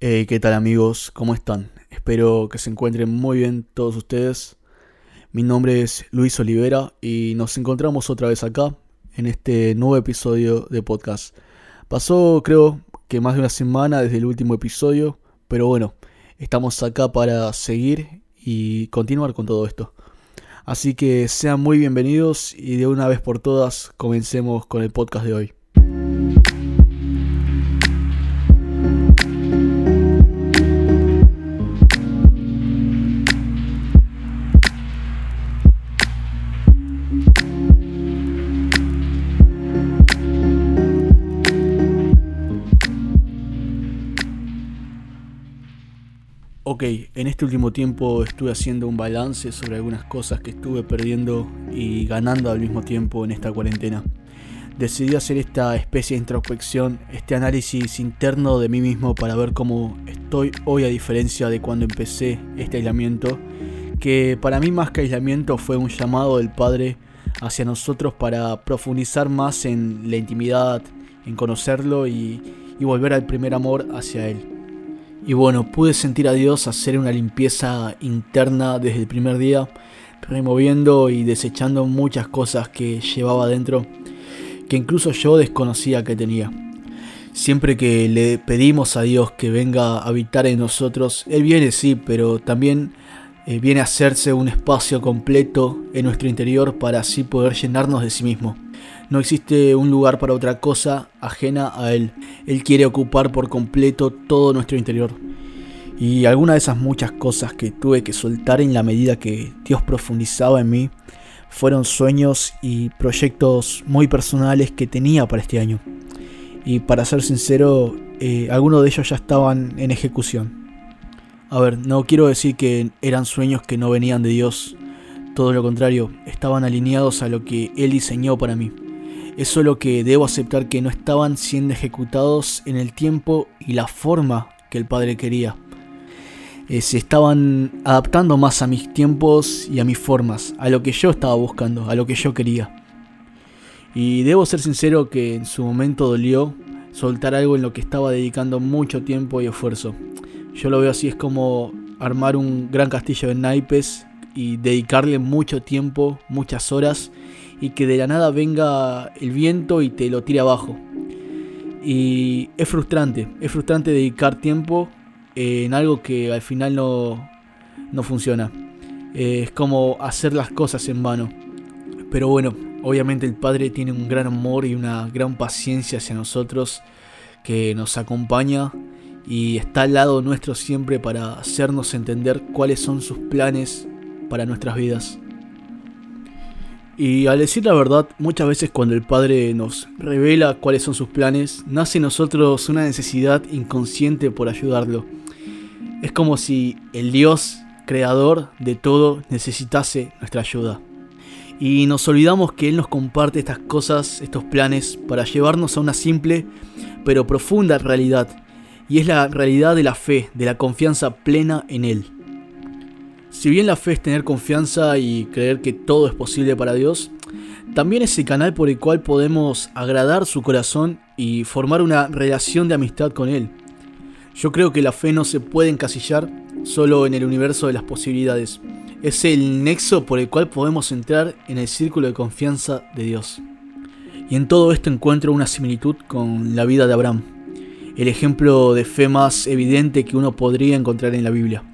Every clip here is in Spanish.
Hey, ¿qué tal amigos? ¿Cómo están? Espero que se encuentren muy bien todos ustedes. Mi nombre es Luis Olivera y nos encontramos otra vez acá en este nuevo episodio de podcast. Pasó creo que más de una semana desde el último episodio, pero bueno, estamos acá para seguir y continuar con todo esto. Así que sean muy bienvenidos y de una vez por todas comencemos con el podcast de hoy. Este último tiempo estuve haciendo un balance sobre algunas cosas que estuve perdiendo y ganando al mismo tiempo en esta cuarentena. Decidí hacer esta especie de introspección, este análisis interno de mí mismo para ver cómo estoy hoy a diferencia de cuando empecé este aislamiento, que para mí más que aislamiento fue un llamado del Padre hacia nosotros para profundizar más en la intimidad, en conocerlo y, y volver al primer amor hacia Él. Y bueno, pude sentir a Dios hacer una limpieza interna desde el primer día, removiendo y desechando muchas cosas que llevaba dentro, que incluso yo desconocía que tenía. Siempre que le pedimos a Dios que venga a habitar en nosotros, Él viene sí, pero también eh, viene a hacerse un espacio completo en nuestro interior para así poder llenarnos de sí mismo. No existe un lugar para otra cosa ajena a Él. Él quiere ocupar por completo todo nuestro interior. Y algunas de esas muchas cosas que tuve que soltar en la medida que Dios profundizaba en mí fueron sueños y proyectos muy personales que tenía para este año. Y para ser sincero, eh, algunos de ellos ya estaban en ejecución. A ver, no quiero decir que eran sueños que no venían de Dios. Todo lo contrario, estaban alineados a lo que Él diseñó para mí. Es solo que debo aceptar que no estaban siendo ejecutados en el tiempo y la forma que el Padre quería. Eh, se estaban adaptando más a mis tiempos y a mis formas, a lo que yo estaba buscando, a lo que yo quería. Y debo ser sincero que en su momento dolió soltar algo en lo que estaba dedicando mucho tiempo y esfuerzo. Yo lo veo así, es como armar un gran castillo de naipes y dedicarle mucho tiempo, muchas horas y que de la nada venga el viento y te lo tire abajo. Y es frustrante, es frustrante dedicar tiempo en algo que al final no, no funciona. Es como hacer las cosas en vano. Pero bueno, obviamente el Padre tiene un gran amor y una gran paciencia hacia nosotros que nos acompaña y está al lado nuestro siempre para hacernos entender cuáles son sus planes para nuestras vidas. Y al decir la verdad, muchas veces cuando el Padre nos revela cuáles son sus planes, nace en nosotros una necesidad inconsciente por ayudarlo. Es como si el Dios, creador de todo, necesitase nuestra ayuda. Y nos olvidamos que Él nos comparte estas cosas, estos planes, para llevarnos a una simple pero profunda realidad. Y es la realidad de la fe, de la confianza plena en Él. Si bien la fe es tener confianza y creer que todo es posible para Dios, también es el canal por el cual podemos agradar su corazón y formar una relación de amistad con Él. Yo creo que la fe no se puede encasillar solo en el universo de las posibilidades. Es el nexo por el cual podemos entrar en el círculo de confianza de Dios. Y en todo esto encuentro una similitud con la vida de Abraham, el ejemplo de fe más evidente que uno podría encontrar en la Biblia.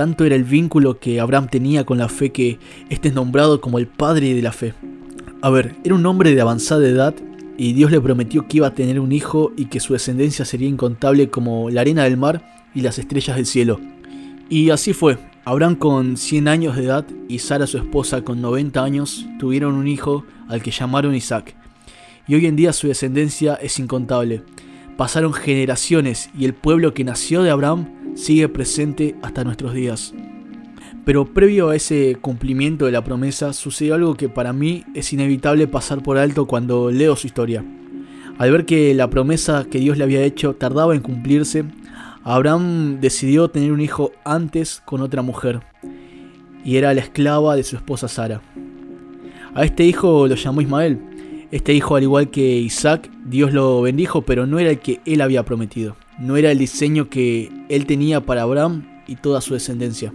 Tanto era el vínculo que Abraham tenía con la fe que este es nombrado como el padre de la fe. A ver, era un hombre de avanzada edad y Dios le prometió que iba a tener un hijo y que su descendencia sería incontable como la arena del mar y las estrellas del cielo. Y así fue. Abraham con 100 años de edad y Sara su esposa con 90 años tuvieron un hijo al que llamaron Isaac. Y hoy en día su descendencia es incontable. Pasaron generaciones y el pueblo que nació de Abraham sigue presente hasta nuestros días. Pero previo a ese cumplimiento de la promesa sucedió algo que para mí es inevitable pasar por alto cuando leo su historia. Al ver que la promesa que Dios le había hecho tardaba en cumplirse, Abraham decidió tener un hijo antes con otra mujer, y era la esclava de su esposa Sara. A este hijo lo llamó Ismael. Este hijo, al igual que Isaac, Dios lo bendijo, pero no era el que él había prometido. No era el diseño que él tenía para Abraham y toda su descendencia.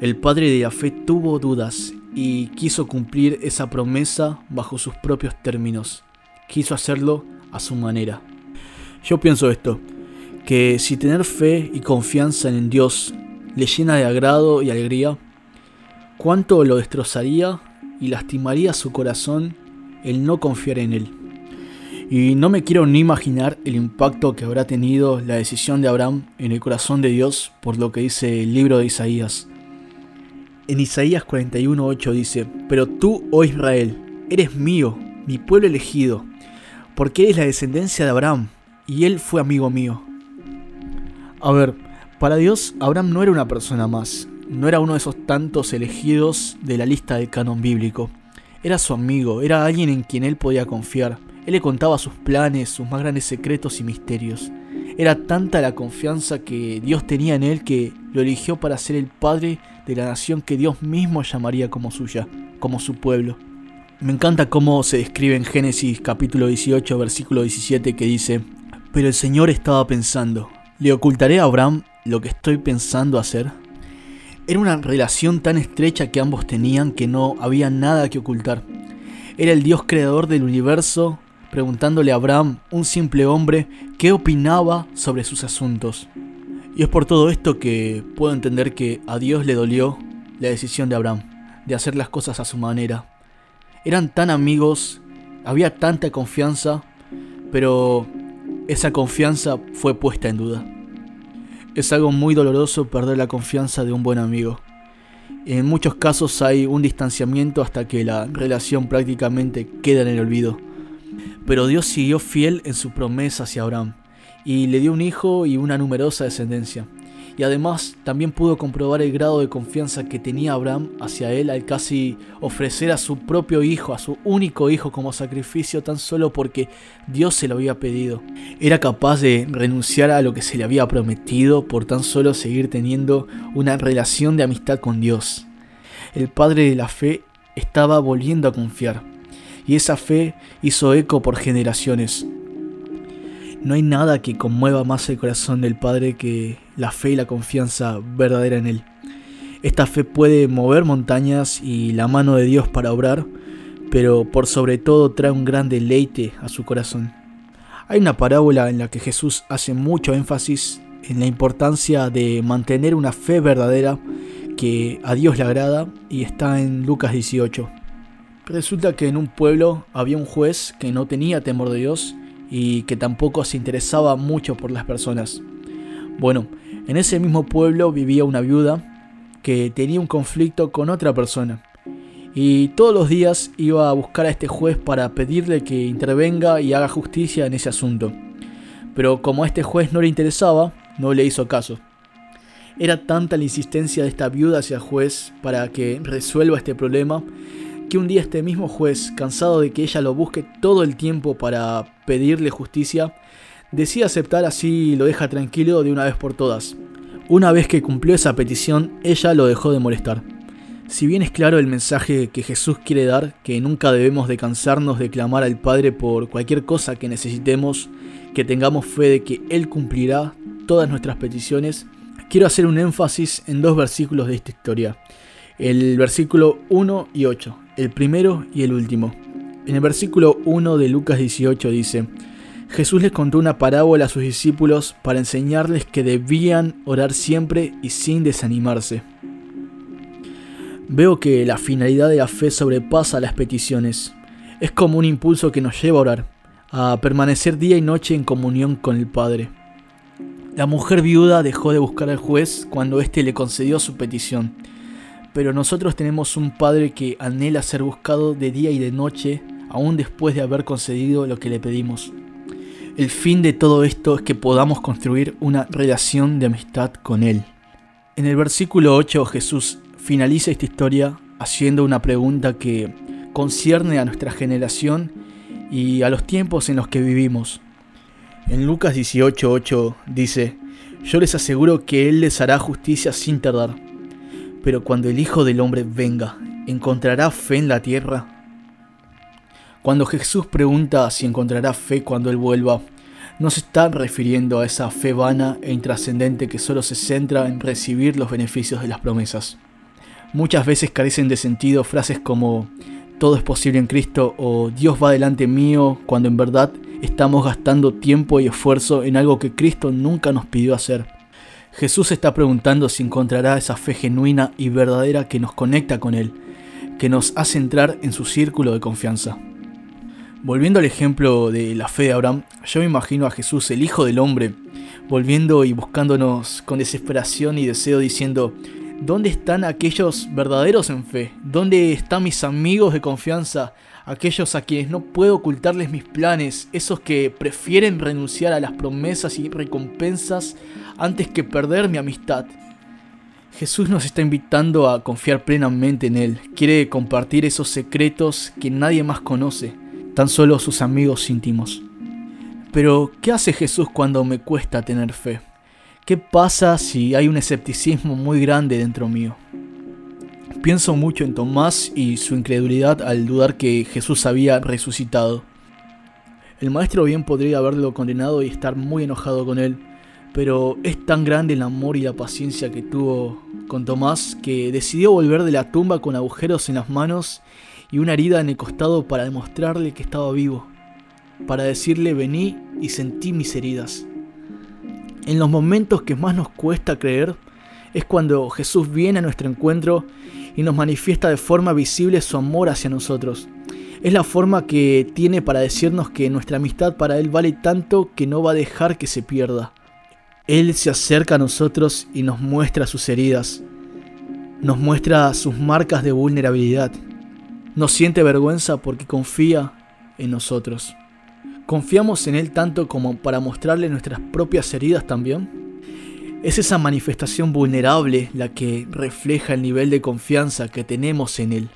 El padre de la fe tuvo dudas y quiso cumplir esa promesa bajo sus propios términos. Quiso hacerlo a su manera. Yo pienso esto, que si tener fe y confianza en Dios le llena de agrado y alegría, cuánto lo destrozaría y lastimaría su corazón el no confiar en Él. Y no me quiero ni imaginar el impacto que habrá tenido la decisión de Abraham en el corazón de Dios por lo que dice el libro de Isaías. En Isaías 41:8 dice, Pero tú, oh Israel, eres mío, mi pueblo elegido, porque eres la descendencia de Abraham, y él fue amigo mío. A ver, para Dios, Abraham no era una persona más, no era uno de esos tantos elegidos de la lista del canon bíblico. Era su amigo, era alguien en quien él podía confiar. Él le contaba sus planes, sus más grandes secretos y misterios. Era tanta la confianza que Dios tenía en él que lo eligió para ser el padre de la nación que Dios mismo llamaría como suya, como su pueblo. Me encanta cómo se describe en Génesis capítulo 18 versículo 17 que dice, pero el Señor estaba pensando, ¿le ocultaré a Abraham lo que estoy pensando hacer? Era una relación tan estrecha que ambos tenían que no había nada que ocultar. Era el Dios creador del universo preguntándole a Abraham, un simple hombre, qué opinaba sobre sus asuntos. Y es por todo esto que puedo entender que a Dios le dolió la decisión de Abraham, de hacer las cosas a su manera. Eran tan amigos, había tanta confianza, pero esa confianza fue puesta en duda. Es algo muy doloroso perder la confianza de un buen amigo. En muchos casos hay un distanciamiento hasta que la relación prácticamente queda en el olvido. Pero Dios siguió fiel en su promesa hacia Abraham y le dio un hijo y una numerosa descendencia. Y además también pudo comprobar el grado de confianza que tenía Abraham hacia él al casi ofrecer a su propio hijo, a su único hijo como sacrificio tan solo porque Dios se lo había pedido. Era capaz de renunciar a lo que se le había prometido por tan solo seguir teniendo una relación de amistad con Dios. El padre de la fe estaba volviendo a confiar y esa fe hizo eco por generaciones. No hay nada que conmueva más el corazón del Padre que la fe y la confianza verdadera en Él. Esta fe puede mover montañas y la mano de Dios para obrar, pero por sobre todo trae un gran deleite a su corazón. Hay una parábola en la que Jesús hace mucho énfasis en la importancia de mantener una fe verdadera que a Dios le agrada y está en Lucas 18. Resulta que en un pueblo había un juez que no tenía temor de Dios y que tampoco se interesaba mucho por las personas. Bueno, en ese mismo pueblo vivía una viuda que tenía un conflicto con otra persona. Y todos los días iba a buscar a este juez para pedirle que intervenga y haga justicia en ese asunto. Pero como a este juez no le interesaba, no le hizo caso. Era tanta la insistencia de esta viuda hacia el juez para que resuelva este problema que un día este mismo juez, cansado de que ella lo busque todo el tiempo para pedirle justicia, decide aceptar así y lo deja tranquilo de una vez por todas. Una vez que cumplió esa petición, ella lo dejó de molestar. Si bien es claro el mensaje que Jesús quiere dar, que nunca debemos de cansarnos de clamar al Padre por cualquier cosa que necesitemos, que tengamos fe de que Él cumplirá todas nuestras peticiones, quiero hacer un énfasis en dos versículos de esta historia, el versículo 1 y 8 el primero y el último. En el versículo 1 de Lucas 18 dice, Jesús les contó una parábola a sus discípulos para enseñarles que debían orar siempre y sin desanimarse. Veo que la finalidad de la fe sobrepasa las peticiones. Es como un impulso que nos lleva a orar, a permanecer día y noche en comunión con el Padre. La mujer viuda dejó de buscar al juez cuando éste le concedió su petición pero nosotros tenemos un Padre que anhela ser buscado de día y de noche, aún después de haber concedido lo que le pedimos. El fin de todo esto es que podamos construir una relación de amistad con Él. En el versículo 8 Jesús finaliza esta historia haciendo una pregunta que concierne a nuestra generación y a los tiempos en los que vivimos. En Lucas 18:8 dice, Yo les aseguro que Él les hará justicia sin tardar. Pero cuando el Hijo del Hombre venga, ¿encontrará fe en la tierra? Cuando Jesús pregunta si encontrará fe cuando Él vuelva, no se está refiriendo a esa fe vana e intrascendente que solo se centra en recibir los beneficios de las promesas. Muchas veces carecen de sentido frases como todo es posible en Cristo o Dios va delante mío cuando en verdad estamos gastando tiempo y esfuerzo en algo que Cristo nunca nos pidió hacer. Jesús está preguntando si encontrará esa fe genuina y verdadera que nos conecta con Él, que nos hace entrar en su círculo de confianza. Volviendo al ejemplo de la fe de Abraham, yo me imagino a Jesús, el Hijo del Hombre, volviendo y buscándonos con desesperación y deseo diciendo, ¿dónde están aquellos verdaderos en fe? ¿Dónde están mis amigos de confianza? Aquellos a quienes no puedo ocultarles mis planes, esos que prefieren renunciar a las promesas y recompensas antes que perder mi amistad. Jesús nos está invitando a confiar plenamente en Él. Quiere compartir esos secretos que nadie más conoce, tan solo sus amigos íntimos. Pero, ¿qué hace Jesús cuando me cuesta tener fe? ¿Qué pasa si hay un escepticismo muy grande dentro mío? Pienso mucho en Tomás y su incredulidad al dudar que Jesús había resucitado. El maestro bien podría haberlo condenado y estar muy enojado con él, pero es tan grande el amor y la paciencia que tuvo con Tomás que decidió volver de la tumba con agujeros en las manos y una herida en el costado para demostrarle que estaba vivo, para decirle vení y sentí mis heridas. En los momentos que más nos cuesta creer es cuando Jesús viene a nuestro encuentro y nos manifiesta de forma visible su amor hacia nosotros. Es la forma que tiene para decirnos que nuestra amistad para Él vale tanto que no va a dejar que se pierda. Él se acerca a nosotros y nos muestra sus heridas, nos muestra sus marcas de vulnerabilidad, nos siente vergüenza porque confía en nosotros. ¿Confiamos en Él tanto como para mostrarle nuestras propias heridas también? Es esa manifestación vulnerable la que refleja el nivel de confianza que tenemos en Él.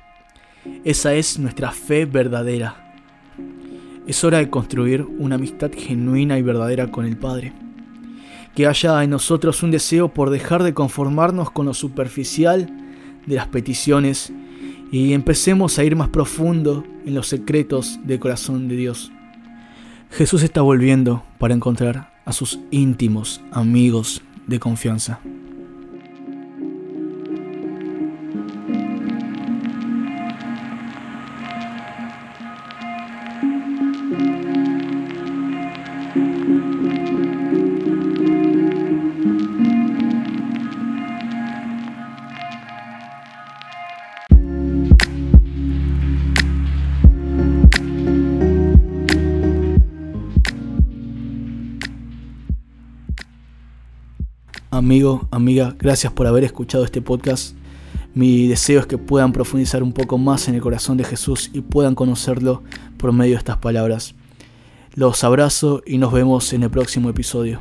Esa es nuestra fe verdadera. Es hora de construir una amistad genuina y verdadera con el Padre que haya en nosotros un deseo por dejar de conformarnos con lo superficial de las peticiones y empecemos a ir más profundo en los secretos del corazón de Dios. Jesús está volviendo para encontrar a sus íntimos amigos de confianza. Amigo, amiga, gracias por haber escuchado este podcast. Mi deseo es que puedan profundizar un poco más en el corazón de Jesús y puedan conocerlo por medio de estas palabras. Los abrazo y nos vemos en el próximo episodio.